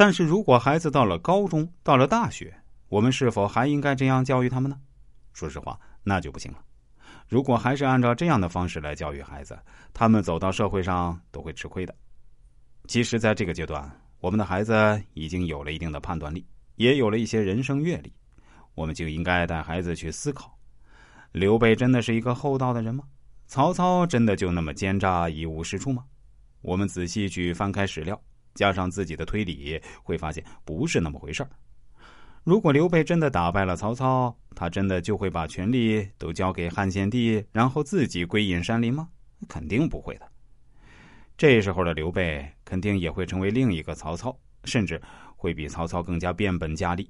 但是如果孩子到了高中，到了大学，我们是否还应该这样教育他们呢？说实话，那就不行了。如果还是按照这样的方式来教育孩子，他们走到社会上都会吃亏的。其实，在这个阶段，我们的孩子已经有了一定的判断力，也有了一些人生阅历，我们就应该带孩子去思考：刘备真的是一个厚道的人吗？曹操真的就那么奸诈一无是处吗？我们仔细去翻开史料，加上自己的推理，会发现不是那么回事儿。如果刘备真的打败了曹操，他真的就会把权力都交给汉献帝，然后自己归隐山林吗？肯定不会的。这时候的刘备肯定也会成为另一个曹操，甚至会比曹操更加变本加厉。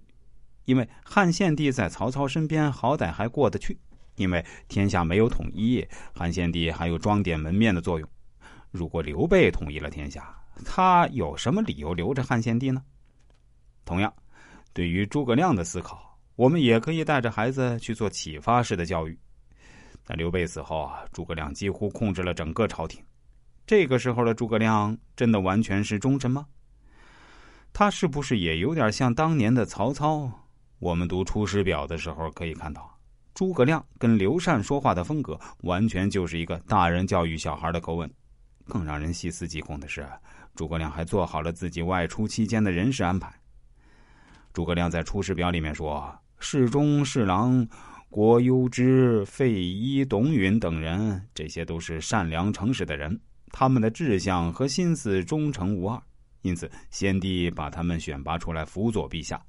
因为汉献帝在曹操身边好歹还过得去，因为天下没有统一，汉献帝还有装点门面的作用。如果刘备统一了天下，他有什么理由留着汉献帝呢？同样。对于诸葛亮的思考，我们也可以带着孩子去做启发式的教育。在刘备死后啊，诸葛亮几乎控制了整个朝廷。这个时候的诸葛亮真的完全是忠臣吗？他是不是也有点像当年的曹操？我们读《出师表》的时候可以看到，诸葛亮跟刘禅说话的风格，完全就是一个大人教育小孩的口吻。更让人细思极恐的是，诸葛亮还做好了自己外出期间的人事安排。诸葛亮在《出师表》里面说：“侍中、侍郎、郭攸之、费祎、董允等人，这些都是善良诚实的人，他们的志向和心思忠诚无二，因此先帝把他们选拔出来辅佐陛下。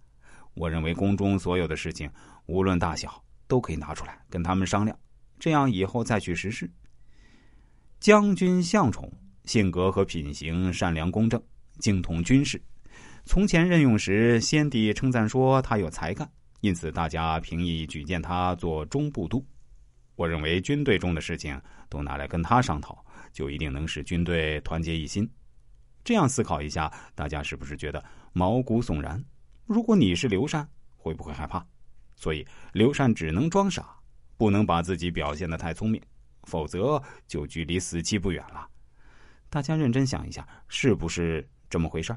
我认为宫中所有的事情，无论大小，都可以拿出来跟他们商量，这样以后再去实施。”将军向宠性格和品行善良公正，精通军事。从前任用时，先帝称赞说他有才干，因此大家评议举荐他做中部都。我认为军队中的事情都拿来跟他商讨，就一定能使军队团结一心。这样思考一下，大家是不是觉得毛骨悚然？如果你是刘禅，会不会害怕？所以刘禅只能装傻，不能把自己表现的太聪明，否则就距离死期不远了。大家认真想一下，是不是这么回事？